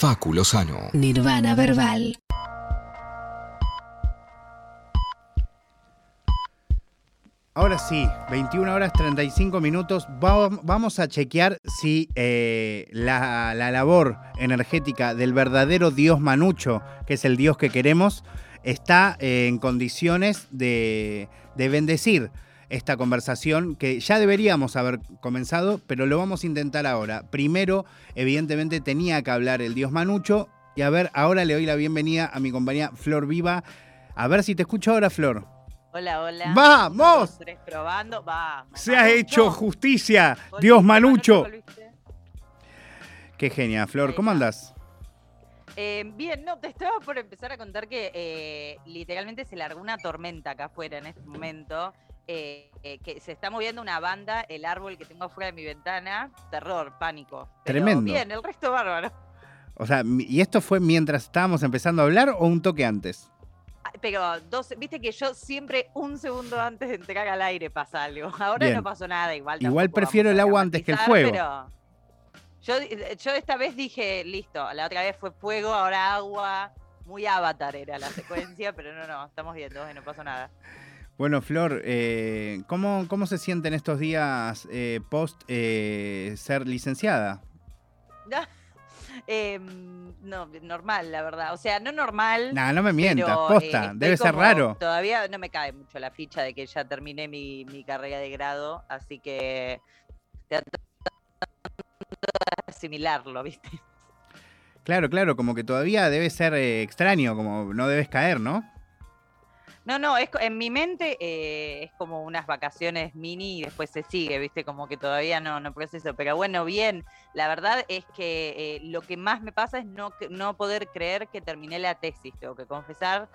Facu Lozano. Nirvana Verbal. Ahora sí, 21 horas 35 minutos. Va- Vamos a chequear si eh, la, la labor energética del verdadero Dios Manucho, que es el Dios que queremos, está eh, en condiciones de, de bendecir esta conversación que ya deberíamos haber comenzado, pero lo vamos a intentar ahora. Primero, evidentemente, tenía que hablar el Dios Manucho. Y a ver, ahora le doy la bienvenida a mi compañía Flor Viva. A ver si te escucho ahora, Flor. Hola, hola. ¡Vamos! Uno, dos, tres, probando. Va. Se ha hecho justicia, Dios Manucho. Qué genia, Flor. ¿Cómo andás? Eh, bien, no, te estaba por empezar a contar que eh, literalmente se largó una tormenta acá afuera en este momento. Eh, eh, que se está moviendo una banda, el árbol que tengo afuera de mi ventana, terror, pánico. Pero Tremendo. Bien, el resto bárbaro. O sea, ¿y esto fue mientras estábamos empezando a hablar o un toque antes? Ah, Pero dos, viste que yo siempre un segundo antes de entrar al aire pasa algo. Ahora Bien. no pasó nada, igual. Igual prefiero el agua antes que el fuego. Pero yo, yo esta vez dije, listo, la otra vez fue fuego, ahora agua. Muy avatar era la secuencia, pero no, no, estamos viendo, no pasó nada. Bueno, Flor, eh, ¿cómo, ¿cómo se sienten estos días eh, post eh, ser licenciada? Em, no, normal, la verdad. O sea, no normal. Nah, no me mientas, pero, posta, eh, estoy debe ser raro. Todavía no me cae mucho la ficha de que ya terminé mi, mi carrera de grado, así que tratando de asimilarlo, ¿viste? Claro, claro, como que todavía debe ser extraño, como no debes caer, ¿no? No, no, es, en mi mente eh, es como unas vacaciones mini y después se sigue, ¿viste? Como que todavía no, no proceso. Pero bueno, bien, la verdad es que eh, lo que más me pasa es no, no poder creer que terminé la tesis, tengo que confesar.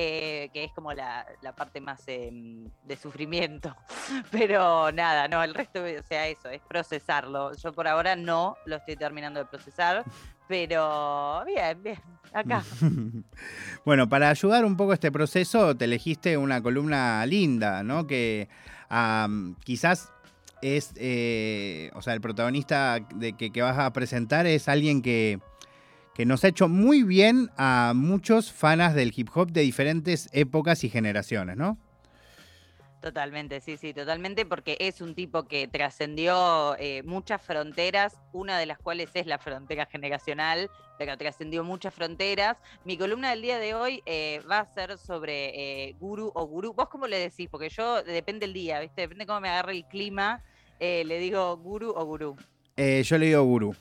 Eh, que es como la, la parte más em, de sufrimiento. Pero nada, no, el resto, o sea, eso, es procesarlo. Yo por ahora no lo estoy terminando de procesar, pero bien, bien, acá. bueno, para ayudar un poco este proceso, te elegiste una columna linda, ¿no? Que quizás es, eh, o sea, el protagonista de que, que vas a presentar es alguien que, que nos ha hecho muy bien a muchos fanas del hip hop de diferentes épocas y generaciones, ¿no? Totalmente, sí, sí, totalmente, porque es un tipo que trascendió eh, muchas fronteras, una de las cuales es la frontera generacional, pero trascendió muchas fronteras. Mi columna del día de hoy eh, va a ser sobre eh, guru o gurú. ¿Vos cómo le decís? Porque yo, depende el día, ¿viste? Depende cómo me agarre el clima, eh, le digo guru o gurú. Yo le digo gurú.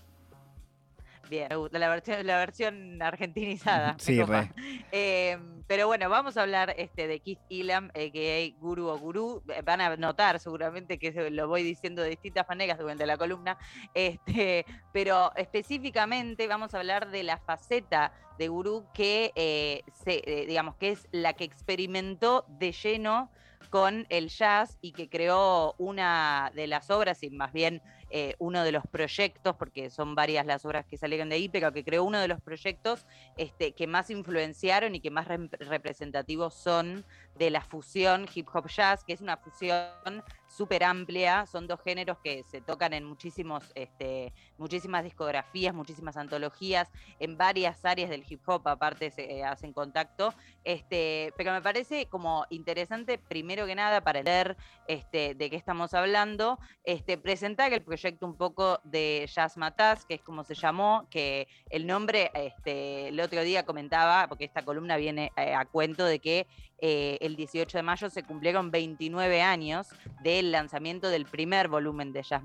Bien, me gusta la versión, la versión argentinizada. Sí, re. Eh, pero bueno, vamos a hablar este, de Keith Elam, a.k.a. Guru o Gurú. Eh, Van a notar seguramente que lo voy diciendo de distintas maneras durante la columna. Este, pero específicamente vamos a hablar de la faceta de Gurú que, eh, se, eh, digamos, que es la que experimentó de lleno con el jazz y que creó una de las obras, y más bien eh, uno de los proyectos, porque son varias las obras que salieron de ahí, pero que creó uno de los proyectos este, que más influenciaron y que más representativos son de la fusión hip hop jazz, que es una fusión súper amplia, son dos géneros que se tocan en muchísimos, este, muchísimas discografías, muchísimas antologías, en varias áreas del hip hop aparte se eh, hacen contacto, este, pero me parece como interesante, primero que nada, para entender este, de qué estamos hablando, este, presentar el proyecto un poco de Jazz Mataz, que es como se llamó, que el nombre, este, el otro día comentaba, porque esta columna viene eh, a cuento de que eh, el 18 de mayo se cumplieron 29 años del lanzamiento del primer volumen de Jazz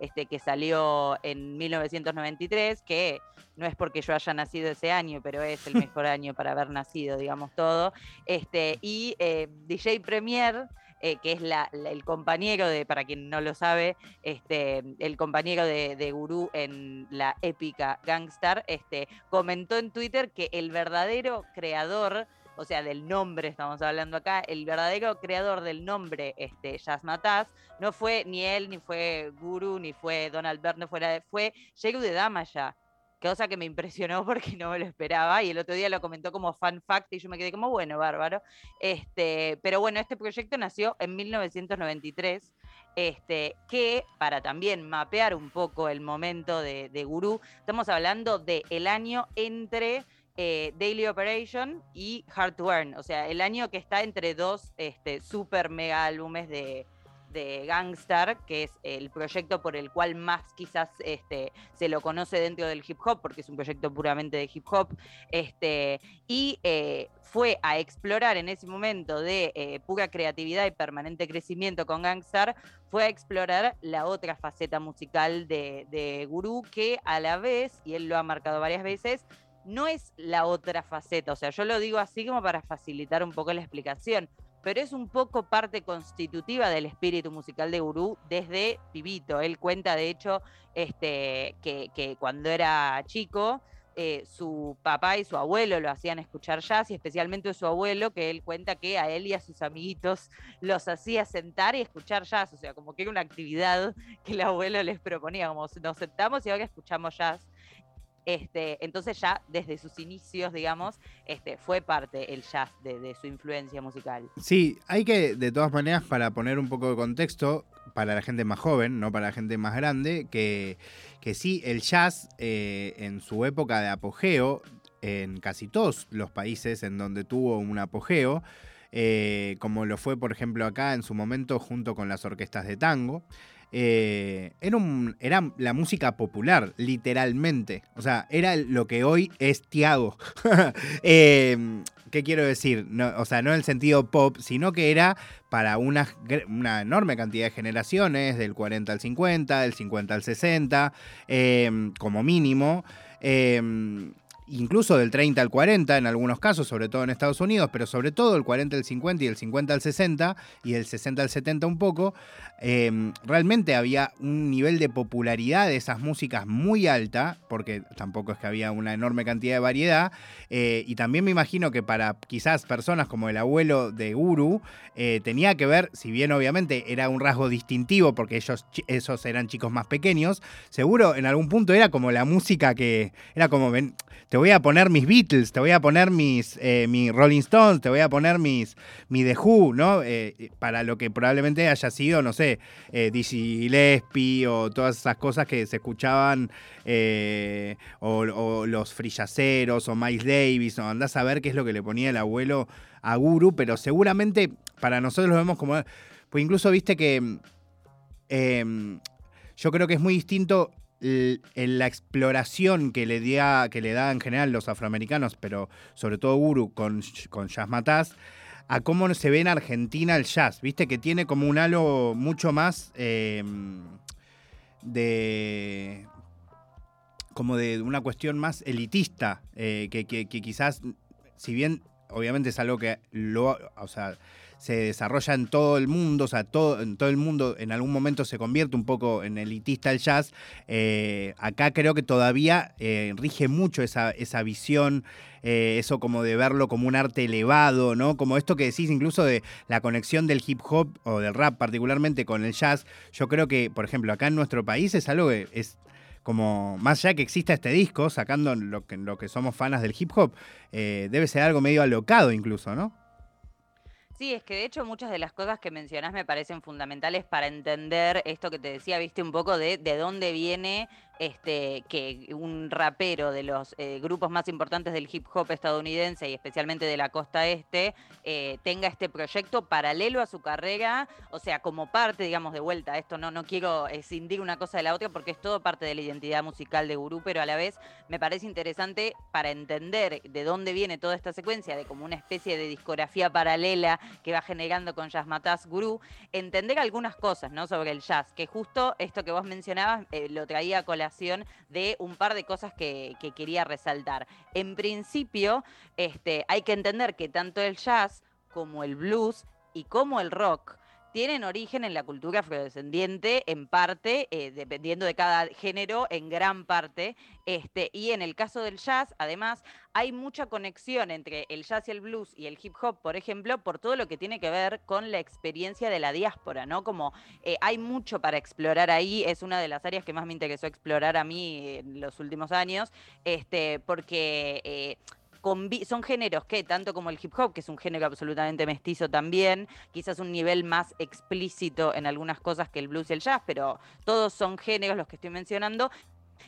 este, que salió en 1993, que no es porque yo haya nacido ese año, pero es el mejor año para haber nacido, digamos todo. Este, y eh, DJ Premier, eh, que es la- la- el compañero de, para quien no lo sabe, este, el compañero de, de Gurú en la épica Gangstar, este, comentó en Twitter que el verdadero creador, o sea, del nombre estamos hablando acá, el verdadero creador del nombre este, Jazz Mataz, no fue ni él, ni fue Guru, ni fue Donald Byrne, fue, fue de Damaya. Cosa que me impresionó porque no me lo esperaba y el otro día lo comentó como fan fact y yo me quedé como, bueno, bárbaro. Este, pero bueno, este proyecto nació en 1993 este, que para también mapear un poco el momento de, de Gurú, estamos hablando del el año entre eh, Daily Operation y Hard to Earn, o sea, el año que está entre dos este, super mega álbumes de, de Gangstar, que es el proyecto por el cual más quizás este, se lo conoce dentro del hip hop, porque es un proyecto puramente de hip hop, este, y eh, fue a explorar en ese momento de eh, pura creatividad y permanente crecimiento con Gangstar, fue a explorar la otra faceta musical de, de Guru, que a la vez, y él lo ha marcado varias veces, no es la otra faceta, o sea, yo lo digo así como para facilitar un poco la explicación pero es un poco parte constitutiva del espíritu musical de Gurú desde pibito. Él cuenta, de hecho, este, que, cuando era chico, eh, su papá y su abuelo lo hacían escuchar jazz y especialmente su abuelo, que él cuenta que a él y a sus amiguitos los hacía sentar y escuchar jazz, o sea, como que era una actividad que el abuelo les proponía, como nos sentamos y ahora escuchamos jazz. Este, entonces ya desde sus inicios, digamos, este, fue parte el jazz de, su influencia musical. Sí, hay que, de todas maneras, para poner un poco de contexto, para la gente más joven, no para la gente más grande, que, sí, el jazz eh, en su época de apogeo, en casi todos los países en donde tuvo un apogeo, eh, como lo fue, por ejemplo, acá en su momento junto con las orquestas de tango, eh, era, era la música popular, literalmente. O sea, era lo que hoy es Tiago. Em, ¿Qué quiero decir? o sea, no en el sentido pop, sino que era para una, una, enorme cantidad de generaciones, del 40 al 50, del 50 al 60, em, como mínimo. Incluso del 30 al 40 en algunos casos, sobre todo en Estados Unidos, pero sobre todo el 40 al 50 y el 50 al 60 y el 60 al 70 un poco, em, realmente había un nivel de popularidad de esas músicas muy alta, porque tampoco es que había una enorme cantidad de variedad, eh, y también me imagino que para quizás personas como el abuelo de Guru, eh, tenía que ver, si bien obviamente era un rasgo distintivo, porque ellos esos eran chicos más pequeños, seguro en algún punto era como la música que era como, voy a poner mis Beatles, te voy a poner mis, eh, Rolling Stones, te voy a poner mis, mi The Who, ¿no? Eh, para lo que probablemente haya sido, no sé, eh, Dizzy o todas esas cosas que se escuchaban, eh, o, los Frillaceros o Miles Davis, o andás a ver qué es lo que le ponía el abuelo a Guru, pero seguramente para nosotros lo vemos como... Pues incluso viste que... Em, yo creo que es muy distinto en la exploración que le, da, que le da en general los afroamericanos, pero sobre todo Guru con, con Jazz Mataz, a cómo se ve en Argentina el jazz, viste que tiene como un halo mucho más em, de como de una cuestión más elitista, eh, que, que, quizás, si bien obviamente es algo que lo, o sea, se desarrolla en todo el mundo, o sea, todo, en todo el mundo en algún momento se convierte un poco en elitista el jazz. Eh, acá creo que todavía eh, rige mucho esa, esa visión. Eh, eso como de verlo como un arte elevado, ¿no? Como esto que decís incluso de la conexión del hip hop o del rap particularmente con el jazz. Yo creo que, por ejemplo, acá en nuestro país es algo que es como más allá que exista este disco, sacando lo que, lo que somos fanas del hip hop, debe ser algo medio alocado incluso, ¿no? Sí, es que de hecho muchas de las cosas que mencionás me parecen fundamentales para entender esto que te decía, viste un poco de, de dónde viene este, que un rapero de los eh, grupos más importantes del hip hop estadounidense y especialmente de la costa este eh, tenga este proyecto paralelo a su carrera, o sea, como parte, digamos, de vuelta. Esto no, no quiero escindir una cosa de la otra porque es todo parte de la identidad musical de Gurú, pero a la vez me parece interesante para entender de dónde viene toda esta secuencia, de como una especie de discografía paralela que va generando con Jazz Mataz Gurú, entender algunas cosas, ¿no? Sobre el jazz, que justo esto que vos mencionabas eh, lo traía con la de un par de cosas que, quería resaltar. En principio, este, hay que entender que tanto el jazz como el blues y como el rock tienen origen en la cultura afrodescendiente, en parte, eh, dependiendo de cada género, en gran parte. Este, y en el caso del jazz, además, hay mucha conexión entre el jazz y el blues y el hip hop, por ejemplo, por todo lo que tiene que ver con la experiencia de la diáspora, ¿no? Como eh, hay mucho para explorar ahí, es una de las áreas que más me interesó explorar a mí en los últimos años, este, porque... Eh, son géneros que, tanto como el hip hop, que es un género absolutamente mestizo también, quizás un nivel más explícito en algunas cosas que el blues y el jazz, pero todos son géneros los que estoy mencionando,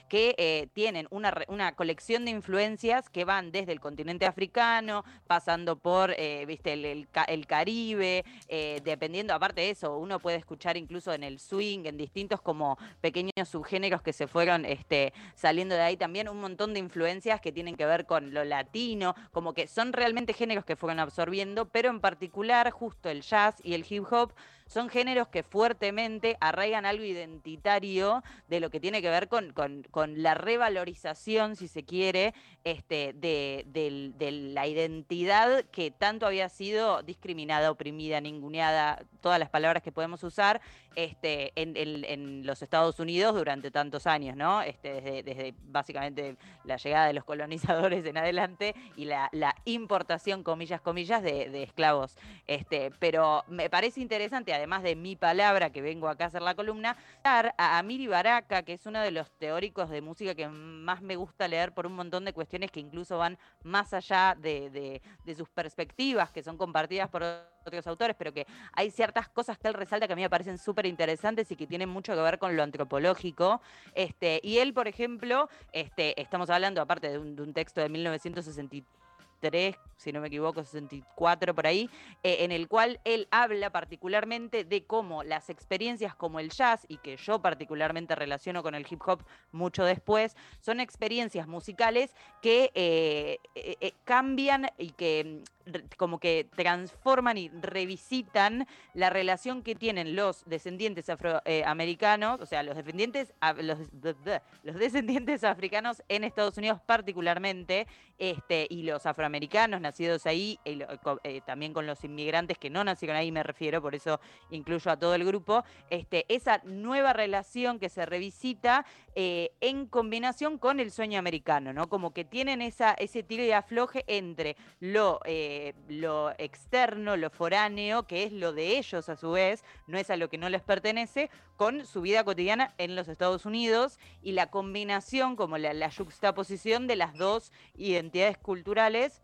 que eh, tienen una, una, colección de influencias que van desde el continente africano, pasando por, eh, viste, el, Caribe, eh, dependiendo, aparte de eso, uno puede escuchar incluso en el swing, en distintos como pequeños subgéneros que se fueron este, saliendo de ahí también, un montón de influencias que tienen que ver con lo latino, como que son realmente géneros que fueron absorbiendo, pero en particular justo el jazz y el hip hop son géneros que fuertemente arraigan algo identitario de lo que tiene que ver con, con, la revalorización, si se quiere, este, de, de, la identidad que tanto había sido discriminada, oprimida, ninguneada, todas las palabras que podemos usar este, en, en, los Estados Unidos durante tantos años, ¿no? Este, desde, desde básicamente la llegada de los colonizadores en adelante y la, la importación, comillas, comillas, de, de, esclavos. Este, pero me parece interesante, además de mi palabra que vengo acá a hacer la columna, a Amiri Baraka, que es uno de los teóricos de música que más me gusta leer por un montón de cuestiones que incluso van más allá de, de, de sus perspectivas, que son compartidas por otros autores, pero que hay ciertas cosas que él resalta que a mí me parecen súper interesantes y que tienen mucho que ver con lo antropológico. Este, y él, por ejemplo, este, estamos hablando, aparte de un, de un texto de 1963, si no me equivoco, 64 por ahí, eh, en el cual él habla particularmente de cómo las experiencias como el jazz, y que yo particularmente relaciono con el hip hop mucho después, son experiencias musicales que eh, eh, cambian y que mm, como que transforman y revisitan la relación que tienen los descendientes afroamericanos, o sea, los descendientes, los, descendientes africanos en Estados Unidos particularmente, este, y los afroamericanos nacidos ahí, eh, eh, también con los inmigrantes que no nacieron ahí, me refiero, por eso incluyo a todo el grupo, este, esa nueva relación que se revisita eh, en combinación con el sueño americano, ¿no? Como que tienen esa, ese tiro y afloje entre lo, lo externo, lo foráneo, que es lo de ellos a su vez, no es a lo que no les pertenece, con su vida cotidiana en los Estados Unidos y la combinación, como la, la juxtaposición de las dos identidades culturales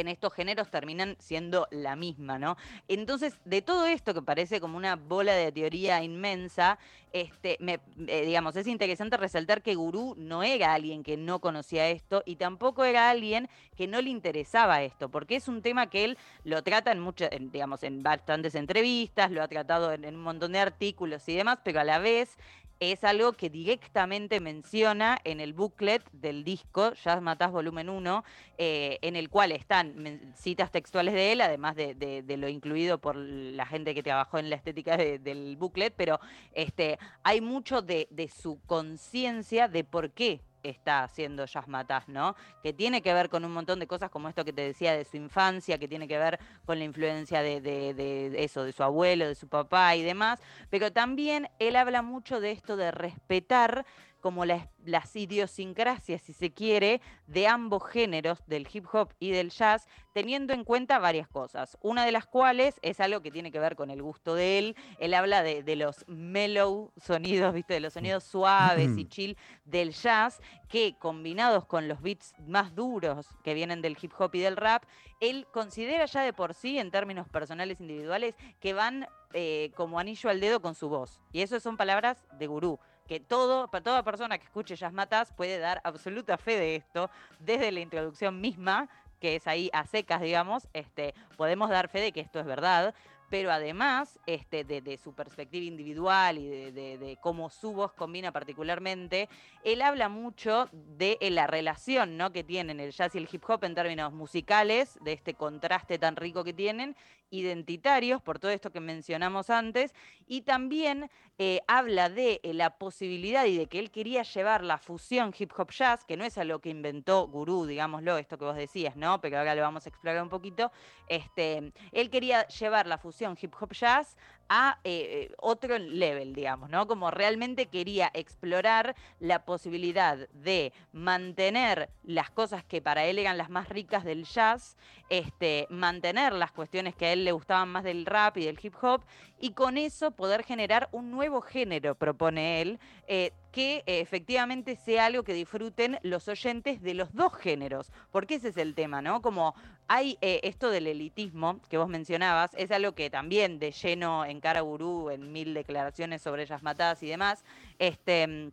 en estos géneros terminan siendo la misma, ¿no? Entonces, de todo esto que parece como una bola de teoría inmensa, este, eh, digamos, es interesante resaltar que Gurú no era alguien que no conocía esto y tampoco era alguien que no le interesaba esto, porque es un tema que él lo trata en muchas, digamos, en bastantes entrevistas, lo ha tratado en, en un montón de artículos y demás, pero a la vez es algo que directamente menciona en el booklet del disco Jazz Matás Volumen 1, eh, en el cual están citas textuales de él, además de, lo incluido por la gente que trabajó en la estética del booklet, pero este, hay mucho de, de su conciencia de por qué está haciendo Jazz Matás, ¿no? Que tiene que ver con un montón de cosas como esto que te decía de su infancia, que tiene que ver con la influencia de, eso, de su abuelo, de su papá y demás, pero también él habla mucho de esto de respetar como las idiosincrasias, si se quiere, de ambos géneros, del hip hop y del jazz, teniendo en cuenta varias cosas. Una de las cuales es algo que tiene que ver con el gusto de él. Él habla de, los mellow sonidos, ¿viste? De los sonidos suaves y chill del jazz, que combinados con los beats más duros que vienen del hip hop y del rap, él considera ya de por sí, en términos personales individuales, que van eh, como anillo al dedo con su voz. Y eso son palabras de gurú que todo, toda persona que escuche Jazz Matas puede dar absoluta fe de esto, desde la introducción misma, que es ahí a secas, digamos, este, podemos dar fe de que esto es verdad, pero además este, de, su perspectiva individual y de, cómo su voz combina particularmente, él habla mucho de eh, la relación ¿no? que tienen el jazz y el hip hop en términos musicales, de este contraste tan rico que tienen, identitarios, por todo esto que mencionamos antes, y también eh, habla de eh, la posibilidad y de que él quería llevar la fusión hip hop jazz, que no es a lo que inventó Gurú, digámoslo, esto que vos decías, ¿no? Pero ahora lo vamos a explorar un poquito. Este, él quería llevar la fusión hip hop jazz a eh, otro level, digamos, ¿no? Como realmente quería explorar la posibilidad de mantener las cosas que para él eran las más ricas del jazz, este, mantener las cuestiones que a él le gustaban más del rap y del hip hop, y con eso poder generar un nuevo género, propone él, eh, que efectivamente sea algo que disfruten los oyentes de los dos géneros, porque ese es el tema, ¿no? Como hay eh, esto del elitismo que vos mencionabas, es algo que también de lleno en cara gurú, en mil declaraciones sobre ellas matadas y demás, este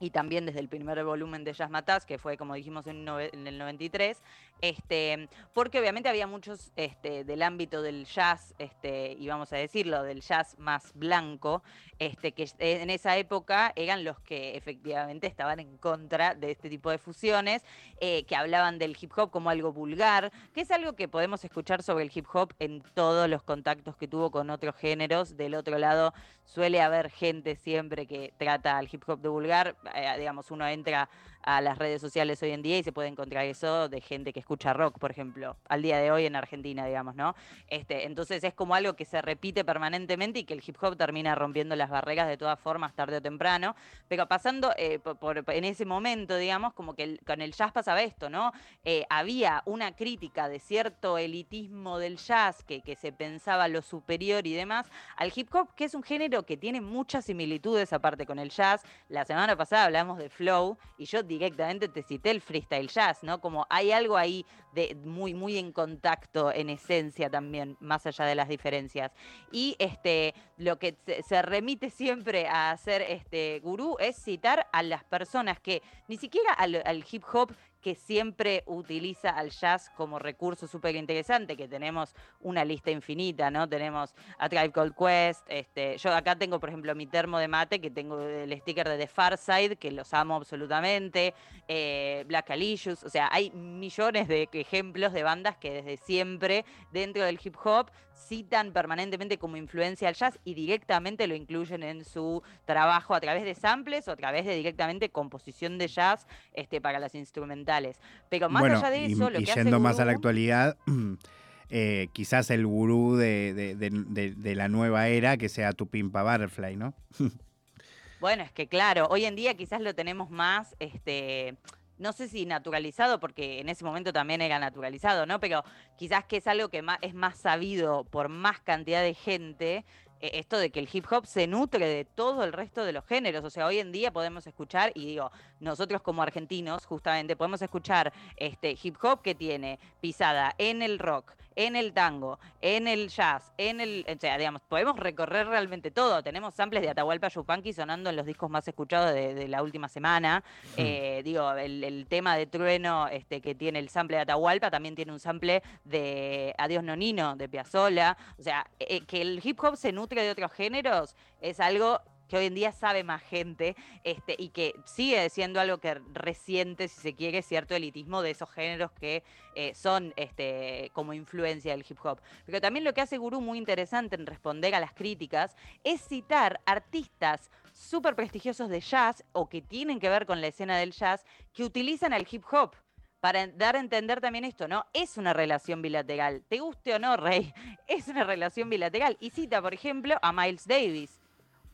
y también desde el primer volumen de Jazz Matas, que fue, como dijimos, en, el 93, este, porque obviamente había muchos este, del ámbito del jazz, este, y vamos a decirlo, del jazz más blanco, este, que en esa época eran los que efectivamente estaban en contra de este tipo de fusiones, eh, que hablaban del hip hop como algo vulgar, que es algo que podemos escuchar sobre el hip hop en todos los contactos que tuvo con otros géneros. Del otro lado, suele haber gente siempre que trata al hip hop de vulgar, eh, digamos, uno entra a las redes sociales hoy en día y se puede encontrar eso de gente que escucha rock, por ejemplo, al día de hoy en Argentina, digamos, ¿no? Este, entonces es como algo que se repite permanentemente y que el hip hop termina rompiendo las barreras de todas formas, tarde o temprano, pero pasando eh, por, en ese momento, digamos, como que con el jazz pasaba esto, ¿no? Eh, había una crítica de cierto elitismo del jazz que, que se pensaba lo superior y demás, al hip hop, que es un género que tiene muchas similitudes aparte con el jazz. La semana pasada hablamos de flow y yo directamente te cité el freestyle jazz, ¿no? Como hay algo ahí de muy, muy en contacto en esencia también, más allá de las diferencias. Y este, lo que se, remite siempre a hacer este gurú es citar a las personas que ni siquiera al hip hop que siempre utiliza al jazz como recurso súper interesante, que tenemos una lista infinita, ¿no? Tenemos a Tribe Called Quest, este, yo acá tengo, por ejemplo, mi termo de mate, que tengo el sticker de The Far Side, que los amo absolutamente, eh, Black Alicious, o sea, hay millones de ejemplos de bandas que desde siempre dentro del hip hop citan permanentemente como influencia al jazz y directamente lo incluyen en su trabajo a través de samples o a través de directamente composición de jazz este, para las instrumentales. Pero más allá de eso, lo y que yendo más a la actualidad, eh, quizás el gurú de, la nueva era que sea tu pimpa Butterfly, ¿no? bueno, es que claro, hoy en día quizás lo tenemos más, este, no sé si naturalizado, porque en ese momento también era naturalizado, ¿no? Pero quizás que es algo que es más sabido por más cantidad de gente, eh, esto de que el hip hop se nutre de todo el resto de los géneros. O sea, hoy en día podemos escuchar, y digo, nosotros como argentinos, justamente, podemos escuchar este hip hop que tiene pisada en el rock, en el tango, en el jazz, en el. O sea, digamos, podemos recorrer realmente todo. Tenemos samples de Atahualpa Yupanqui sonando en los discos más escuchados de, la última semana. Hmm. Eh, digo, el, tema de Trueno este, que tiene el sample de Atahualpa también tiene un sample de Adiós Nonino, de Piazzolla. O sea, eh, que el hip hop se nutre de otros géneros es algo que hoy en día sabe más gente este, y que sigue siendo algo que resiente, si se quiere, cierto elitismo de esos géneros que eh, son este, como influencia del hip hop. Pero también lo que hace Guru muy interesante en responder a las críticas es citar artistas súper prestigiosos de jazz o que tienen que ver con la escena del jazz que utilizan el hip hop para dar a entender también esto, ¿no? Es una relación bilateral. Te guste o no, Rey, es una relación bilateral. Y cita, por ejemplo, a Miles Davis,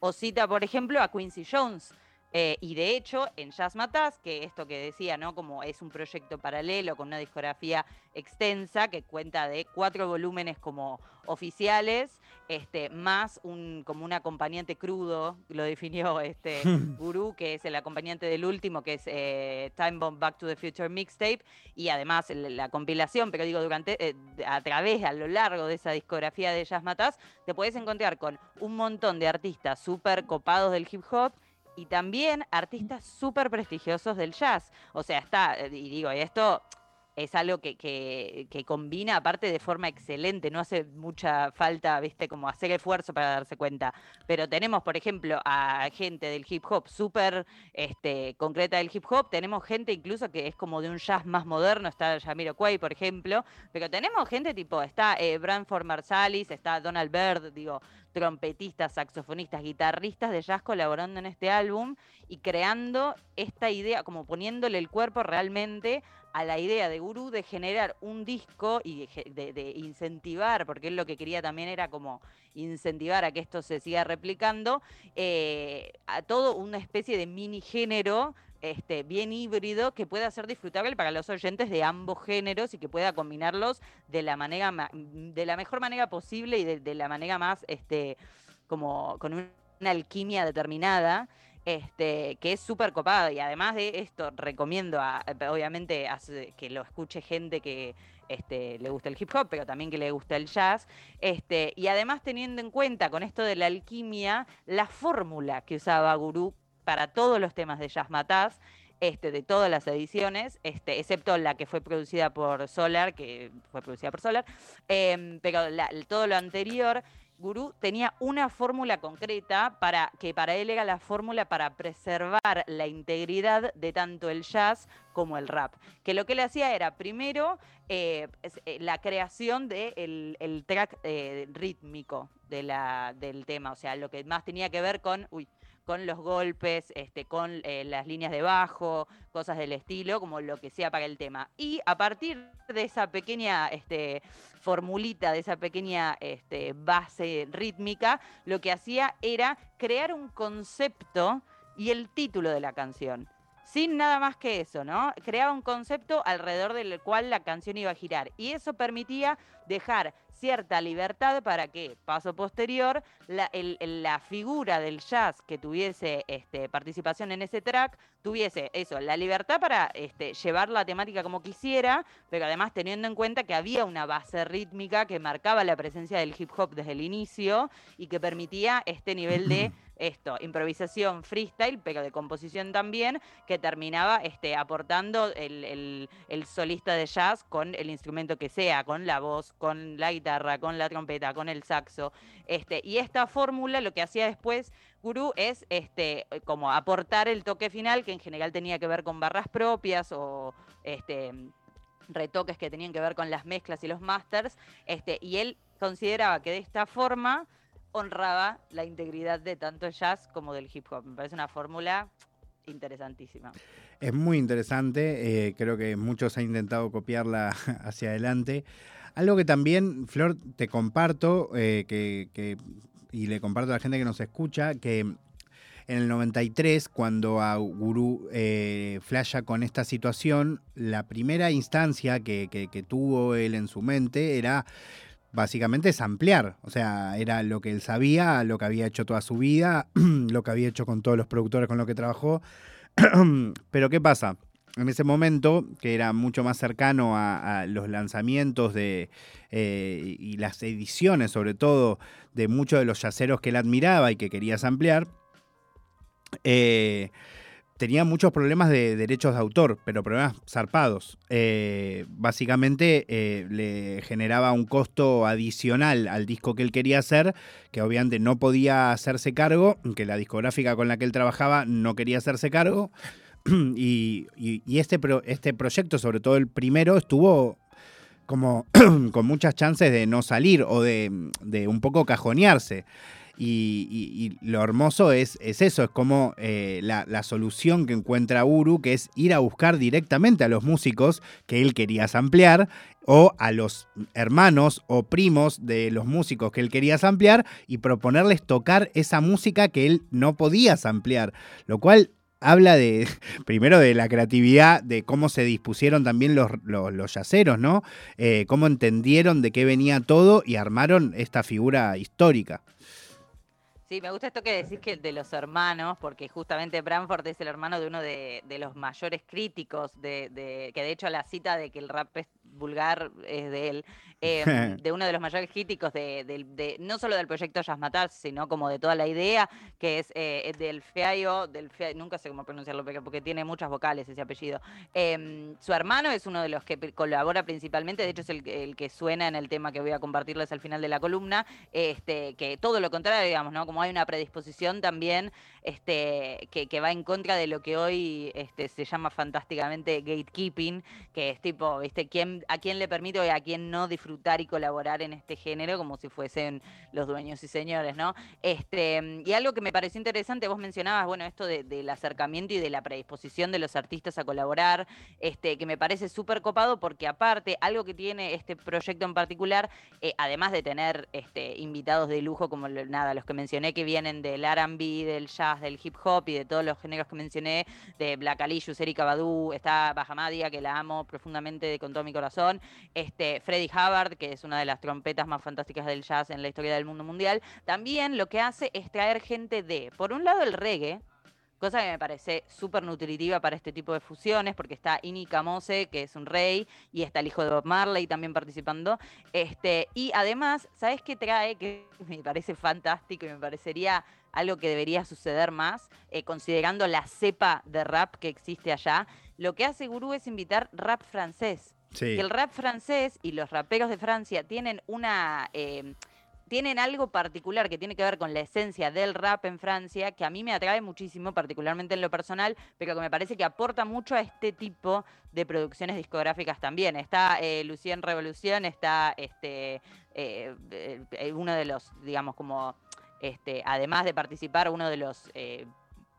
o cita, por ejemplo, a Quincy Jones. Eh, y de hecho, en Jazz Matas, que esto que decía, ¿no? Como es un proyecto paralelo con una discografía extensa que cuenta de cuatro volúmenes como oficiales, este, más un, como un acompañante crudo, lo definió este Guru, que es el acompañante del último, que es eh, Time Bomb Back to the Future Mixtape, y además la compilación, pero digo, durante, eh, a través, a lo largo de esa discografía de Jazz Matas, te puedes encontrar con un montón de artistas súper copados del hip hop y también artistas súper prestigiosos del jazz. O sea, está, eh, y digo, esto es algo que, que, combina aparte de forma excelente, no hace mucha falta, viste, como hacer esfuerzo para darse cuenta. Pero tenemos, por ejemplo, a gente del hip hop súper este, concreta del hip hop, tenemos gente incluso que es como de un jazz más moderno, está Yamiro Quay, por ejemplo, pero tenemos gente tipo, está eh, Branford Marsalis, está Donald Byrd, digo, trompetistas, saxofonistas, guitarristas de jazz colaborando en este álbum y creando esta idea, como poniéndole el cuerpo realmente a la idea de Guru de generar un disco y de, incentivar, porque él lo que quería también era como incentivar a que esto se siga replicando, eh, a todo una especie de mini género este, bien híbrido que pueda ser disfrutable para los oyentes de ambos géneros y que pueda combinarlos de la manera de la mejor manera posible y de, la manera más este, como con una alquimia determinada. Este, que es súper copado. Y además de esto, recomiendo, a, obviamente, que lo escuche gente que este, le gusta el hip hop, pero también que le gusta el jazz. Este, y además teniendo en cuenta con esto de la alquimia, la fórmula que usaba Gurú para todos los temas de Jazz Mataz, este, de todas las ediciones, este, excepto la que fue producida por Solar, que fue producida por Solar, em, pero todo lo anterior Gurú tenía una fórmula concreta para que para él era la fórmula para preservar la integridad de tanto el jazz como el rap. Que lo que él hacía era primero eh, eh, la creación del el track eh, rítmico de la, del tema, o sea, lo que más tenía que ver con, uy, con los golpes, este, con eh, las líneas de bajo, cosas del estilo, como lo que sea para el tema. Y a partir de esa pequeña este, formulita, de esa pequeña este, base rítmica, lo que hacía era crear un concepto y el título de la canción sin nada más que eso, ¿no? Creaba un concepto alrededor del cual la canción iba a girar y eso permitía dejar cierta libertad para que, paso posterior, la, la figura del jazz que tuviese este, participación en ese track tuviese eso, la libertad para este, llevar la temática como quisiera, pero además teniendo en cuenta que había una base rítmica que marcaba la presencia del hip hop desde el inicio y que permitía este nivel de esto, improvisación, freestyle, pero de composición también, que terminaba este, aportando el, solista de jazz con el instrumento que sea, con la voz, con la guitarra, con la trompeta, con el saxo. Este, y esta fórmula lo que hacía después Guru es este, como aportar el toque final, que en general tenía que ver con barras propias o este, retoques que tenían que ver con las mezclas y los masters, este, y él consideraba que de esta forma honraba la integridad de tanto el jazz como del hip hop. Me parece una fórmula interesantísima. Es muy interesante, eh, creo que muchos han intentado copiarla hacia adelante. Algo que también, Flor, te comparto, eh, que, y le comparto a la gente que nos escucha, que en el 93, cuando a Guru eh, con esta situación, la primera instancia que tuvo él en su mente era básicamente es ampliar. O sea, era lo que él sabía, lo que había hecho toda su vida, lo que había hecho con todos los productores con los que trabajó. Pero ¿qué pasa? En ese momento, que era mucho más cercano a, los lanzamientos de, eh, y las ediciones, sobre todo, de muchos de los yaceros que él admiraba y que quería ampliar, eh, tenía muchos problemas de derechos de autor, pero problemas zarpados. Eh, básicamente eh, le generaba un costo adicional al disco que él quería hacer, que obviamente no podía hacerse cargo, que la discográfica con la que él trabajaba no quería hacerse cargo. Y, este, este proyecto, sobre todo el primero, estuvo como con muchas chances de no salir o de un poco cajonearse. Y, lo hermoso es, es, eso, es como eh, la, solución que encuentra Uru, que es ir a buscar directamente a los músicos que él quería samplear o a los hermanos o primos de los músicos que él quería samplear y proponerles tocar esa música que él no podía samplear, lo cual habla de, primero de la creatividad, de cómo se dispusieron también los, los, yaceros, ¿no? Eh, cómo entendieron de qué venía todo y armaron esta figura histórica. Sí, me gusta esto que decís que de los hermanos, porque justamente Branford es el hermano de uno de, los mayores críticos, de, de, que de hecho la cita de que el rap es vulgar es de él, em, de uno de los mayores críticos de, no solo del proyecto Jazz Matar, sino como de toda la idea, que es eh, del Feayo, del nunca sé cómo pronunciarlo porque tiene muchas vocales ese apellido. Em, su hermano es uno de los que colabora principalmente, de hecho es el, que suena en el tema que voy a compartirles al final de la columna, este, que todo lo contrario, digamos, ¿no? Como hay una predisposición también este, que, va en contra de lo que hoy este, se llama fantásticamente gatekeeping, que es tipo, ¿viste? ¿Quién, ¿A quién le permite o a quién no disfrutar y colaborar en este género como si fuesen los dueños y señores, ¿no? Este, y algo que me pareció interesante, vos mencionabas, bueno, esto del acercamiento y de la predisposición de los artistas a colaborar, este, que me parece súper copado porque aparte, algo que tiene este proyecto en particular, eh, además de tener este, invitados de lujo como nada, los que mencioné que vienen del R&B, del jazz, del hip hop y de todos los géneros que mencioné, de Black Alicious, Erika Badu, está Bahamadia, que la amo profundamente con todo mi corazón, este, Freddie Hubbard, que es una de las trompetas más fantásticas del jazz en la historia del mundo mundial, también lo que hace es traer gente de, por un lado el reggae, cosa que me parece súper nutritiva para este tipo de fusiones, porque está Ini Kamose, que es un rey, y está el hijo de Bob Marley también participando. Este, y además, ¿sabes qué trae? Que me parece fantástico y me parecería algo que debería suceder más, eh, considerando la cepa de rap que existe allá. Lo que hace Gurú es invitar rap francés. Que el rap francés y los raperos de Francia tienen una... Eh, tienen algo particular que tiene que ver con la esencia del rap en Francia, que a mí me atrae muchísimo, particularmente en lo personal, pero que me parece que aporta mucho a este tipo de producciones discográficas también. Está eh, Lucien Revolución, está este eh, eh, uno de los, digamos, como este, además de participar, uno de los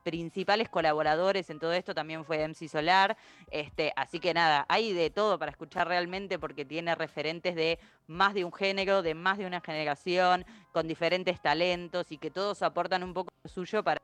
principales colaboradores en todo esto también fue MC Solar. Este, así que nada, hay de todo para escuchar realmente porque tiene referentes de más de un género, de más de una generación, con diferentes talentos y que todos aportan un poco suyo para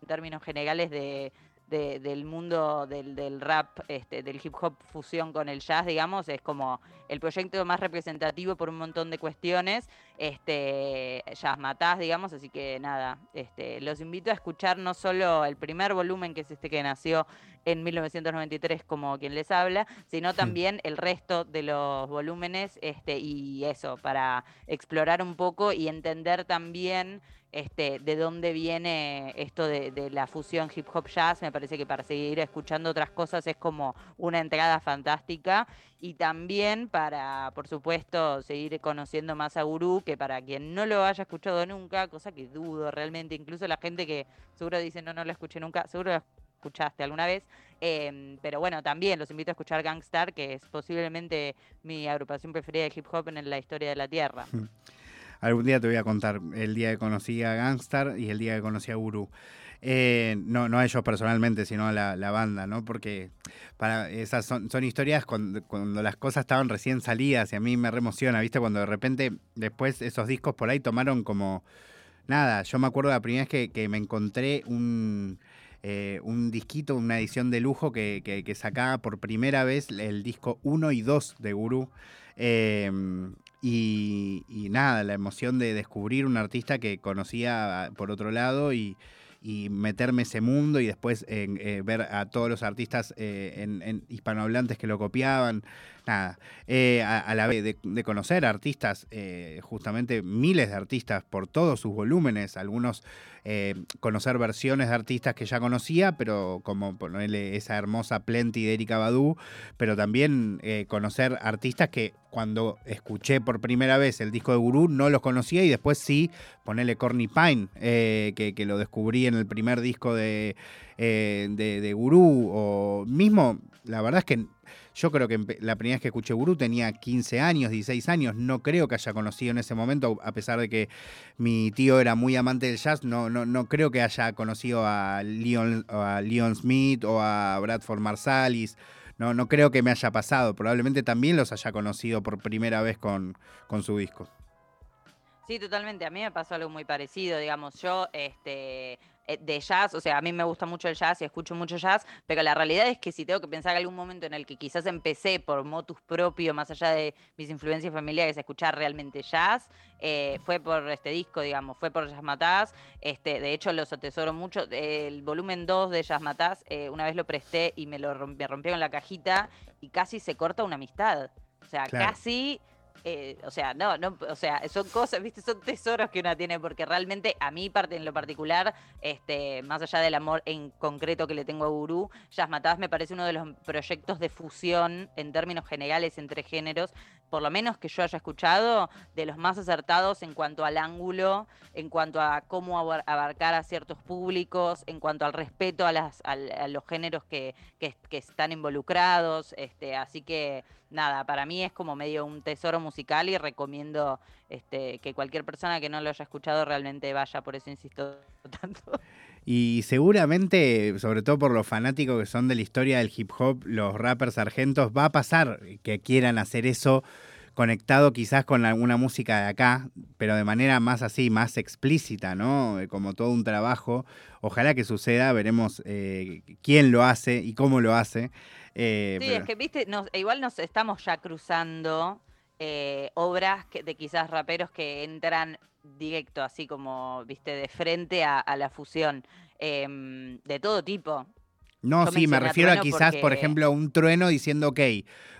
en términos generales de, del mundo del, rap, este, del hip hop fusión con el jazz, digamos, es como el proyecto más representativo por un montón de cuestiones. Este, Jazz Matás, digamos, así que nada, este, los invito a escuchar no solo el primer volumen, que es este que nació en 1993 como quien les habla, sino también el resto de los volúmenes este, y eso, para explorar un poco y entender también este, de dónde viene esto de, la fusión hip hop jazz. Me parece que para seguir escuchando otras cosas es como una entrada fantástica. Y también para, por supuesto, seguir conociendo más a Gurú, que para quien no lo haya escuchado nunca, cosa que dudo realmente, incluso la gente que seguro dice no, no lo escuché nunca, seguro lo escuchaste alguna vez. Em, pero bueno, también los invito a escuchar Gangstar, que es posiblemente mi agrupación preferida de hip hop en la historia de la Tierra. Hmm. Algún día te voy a contar el día que conocí a Gangstar y el día que conocí a Guru. Eh, no, a ellos personalmente, sino a la, banda, ¿no? Porque para esas son, historias cuando, las cosas estaban recién salidas y a mí me remociona, ¿viste? Cuando de repente después esos discos por ahí tomaron como... Nada, yo me acuerdo la primera vez que, me encontré un, eh, un disquito, una edición de lujo que, que, sacaba por primera vez el disco 1 y 2 de Guru. Eh, y, nada, la emoción de descubrir un artista que conocía por otro lado y, meterme ese mundo y después eh, ver a todos los artistas eh, en, hispanohablantes que lo copiaban. Nada, eh, a, la vez de, conocer artistas, justamente miles de artistas por todos sus volúmenes, algunos conocer versiones de artistas que ya conocía, pero como ponerle esa hermosa Plenty de Erika Badu, pero también conocer artistas que cuando escuché por primera vez el disco de Gurú no los conocía y después sí, ponerle Corny Pine, eh, que, lo descubrí en el primer disco de, eh, de, Gurú, o mismo, la verdad es que yo creo que la primera vez que escuché Gurú tenía 15 años, 16 años, no creo que haya conocido en ese momento, a pesar de que mi tío era muy amante del jazz, no, no, no creo que haya conocido a Leon, a Leon Smith o a Bradford Marsalis no, no creo que me haya pasado. Probablemente también los haya conocido por primera vez con, con su disco. Sí, totalmente. A mí me pasó algo muy parecido. Digamos, yo este, de jazz, o sea, a mí me gusta mucho el jazz y escucho mucho jazz, pero la realidad es que si tengo que pensar algún momento en el que quizás empecé por motus propio, más allá de mis influencias familiares, escuchar realmente jazz, eh, fue por este disco, digamos, fue por Jazz Matás. Este, de hecho, los atesoro mucho. El volumen 2 de Jazz Matás, eh, una vez lo presté y me lo rompió, rompieron la cajita y casi se corta una amistad. O sea, casi eh, o sea, no, no, o sea, son cosas, viste, son tesoros que uno tiene, porque realmente a mí, parte en lo particular, este, más allá del amor en concreto que le tengo a Gurú, Jazz me parece uno de los proyectos de fusión en términos generales entre géneros, por lo menos que yo haya escuchado, de los más acertados en cuanto al ángulo, en cuanto a cómo abarcar a ciertos públicos, en cuanto al respeto a, las, los géneros que, que están involucrados, este, así que nada, para mí es como medio un tesoro musical y recomiendo este, que cualquier persona que no lo haya escuchado realmente vaya, por eso insisto tanto. Y seguramente, sobre todo por los fanáticos que son de la historia del hip hop, los rappers argentos, va a pasar que quieran hacer eso conectado quizás con alguna música de acá, pero de manera más así, más explícita, ¿no? Como todo un trabajo. Ojalá que suceda, veremos eh, quién lo hace y cómo lo hace. Eh, sí, es que, viste, igual nos estamos ya cruzando eh, obras de quizás raperos que entran directo, así como, viste, de frente a, la fusión, em, de todo tipo. No, sí, me refiero a quizás, por ejemplo, un trueno diciendo, ok,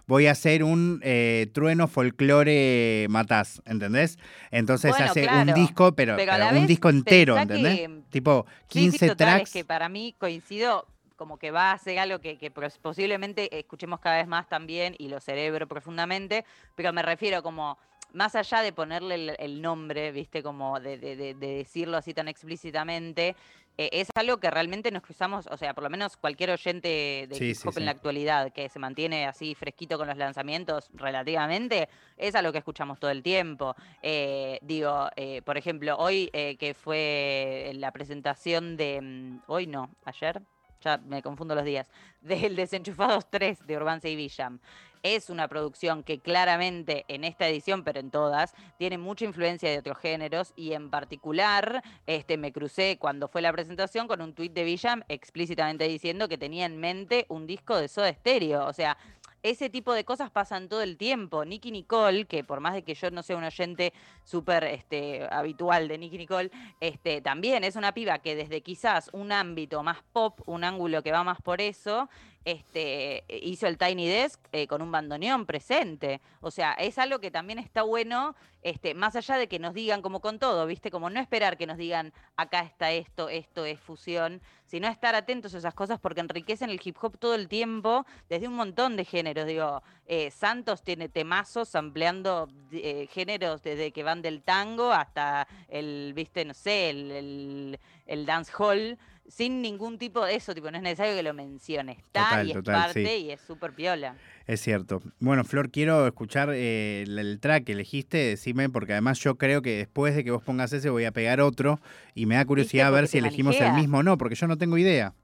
voy a hacer un eh, trueno folclore matás, ¿entendés? Entonces hace un disco, pero, un disco entero, ¿entendés? tipo 15 tracks. que para mí coincido como que va a ser algo que, posiblemente escuchemos cada vez más también y lo cerebro profundamente, pero me refiero como más allá de ponerle el, nombre, viste, como de, decirlo así tan explícitamente, eh, es algo que realmente nos cruzamos, o sea, por lo menos cualquier oyente de hip hop en la actualidad que se mantiene así fresquito con los lanzamientos relativamente, es algo que escuchamos todo el tiempo. Eh, digo, eh, por ejemplo, hoy que fue la presentación de, mm, hoy no, ayer, ya me confundo los días, del Desenchufados 3 de Urban y Villam. Es una producción que claramente en esta edición, pero en todas, tiene mucha influencia de otros géneros y en particular este, me crucé cuando fue la presentación con un tuit de Villam explícitamente diciendo que tenía en mente un disco de Soda Stereo. O sea, ese tipo de cosas pasan todo el tiempo. Nicky Nicole, que por más de que yo no sea un oyente súper este, habitual de Nicky Nicole, este, también es una piba que desde quizás un ámbito más pop, un ángulo que va más por eso, este, hizo el Tiny Desk eh, con un bandoneón presente. O sea, es algo que también está bueno, este, más allá de que nos digan, como con todo, ¿viste? Como no esperar que nos digan, acá está esto, esto es fusión, sino estar atentos a esas cosas porque enriquecen el hip hop todo el tiempo, desde un montón de géneros. Digo, eh, Santos tiene temazos ampliando eh, géneros desde que van del tango hasta el, ¿viste? No sé, el, el, el dance hall sin ningún tipo de eso, tipo, no es necesario que lo mencione. Está y es parte y es súper piola. Es cierto. Bueno, Flor, quiero escuchar eh, el, track que elegiste, decime, porque además yo creo que después de que vos pongas ese voy a pegar otro y me da curiosidad a ver si elegimos el mismo o no, porque yo no tengo idea.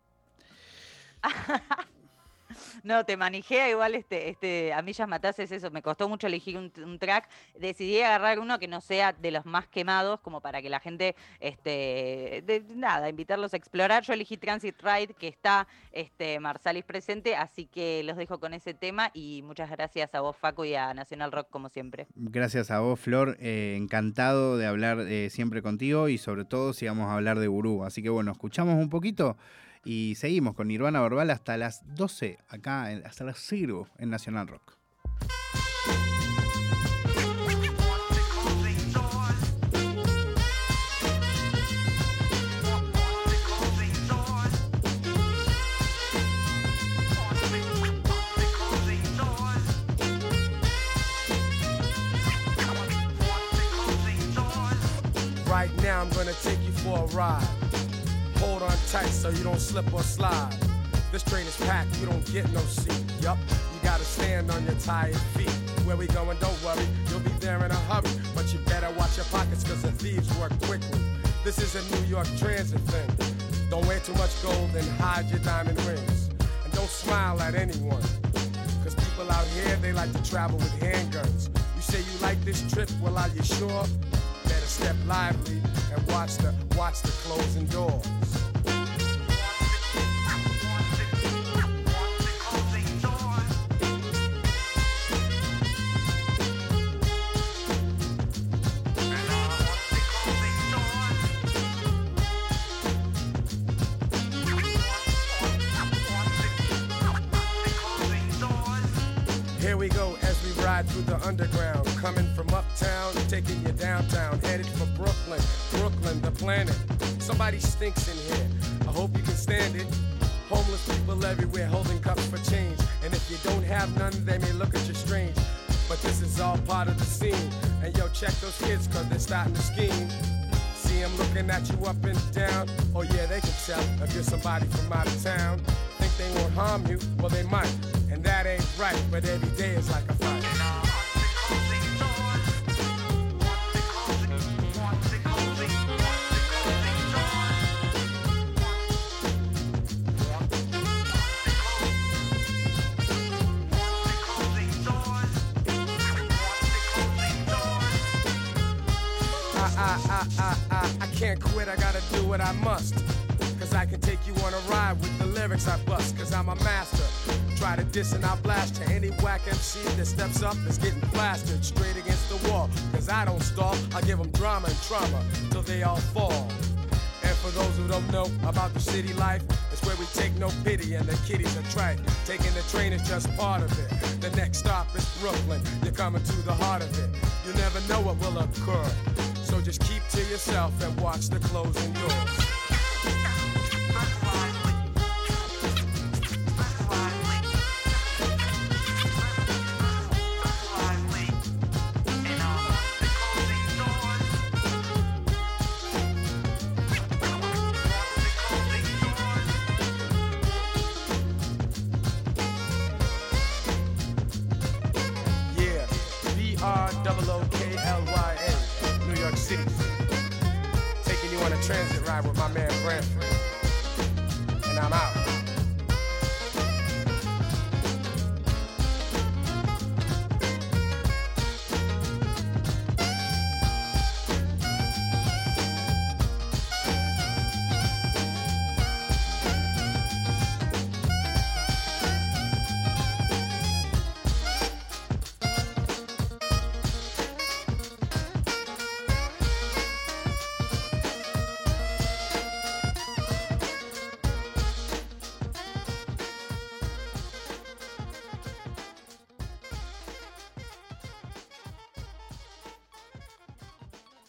No, te manijea igual este, este, a ya matases eso, me costó mucho elegir un, track, decidí agarrar uno que no sea de los más quemados, como para que la gente, este, de, nada, invitarlos a explorar. Yo elegí Transit Ride, que está este, Marsalis presente, así que los dejo con ese tema y muchas gracias a vos, Facu, y a Nacional Rock, como siempre. Gracias a vos, Flor, eh, encantado de hablar eh, siempre contigo y sobre todo si vamos a hablar de Gurú. Así que bueno, escuchamos un poquito. Y seguimos con Nirvana Verbal hasta las 12, acá, hasta las 0 en Nacional Rock. Right now I'm gonna take you for a ride. Tight so you don't slip or slide. This train is packed, you don't get no seat. Yup, you gotta stand on your tired feet. Where we going, don't worry, you'll be there in a hurry. But you better watch your pockets, cause the thieves work quickly. This is a New York transit thing. Don't wear too much gold and hide your diamond rings. And don't smile at anyone. Cause people out here, they like to travel with handguns. You say you like this trip, well, are you sure? Better step lively and watch the watch the closing doors. Planet. Somebody stinks in here. I hope you can stand it. Homeless people everywhere holding cups for change. And if you don't have none, they may look at you strange. But this is all part of the scene. And yo, check those kids, cause they're starting to scheme. See them looking at you up and down. Oh yeah, they can tell if you're somebody from out of town. Think they won't harm you? Well, they might. And that ain't right, but every day is like a fight. Can't quit, I gotta do what I must. Cause I can take you on a ride with the lyrics I bust. Cause I'm a master try to diss and I blast to Any whack MC that steps up is getting blasted straight against the wall. Cause I don't stall, I give them drama and trauma till they all fall. For those who don't know about the city life, it's where we take no pity and the kiddies are trite. Taking the train is just part of it. The next stop is Brooklyn. You're coming to the heart of it. You never know what will occur. So just keep to yourself and watch the closing doors. With my man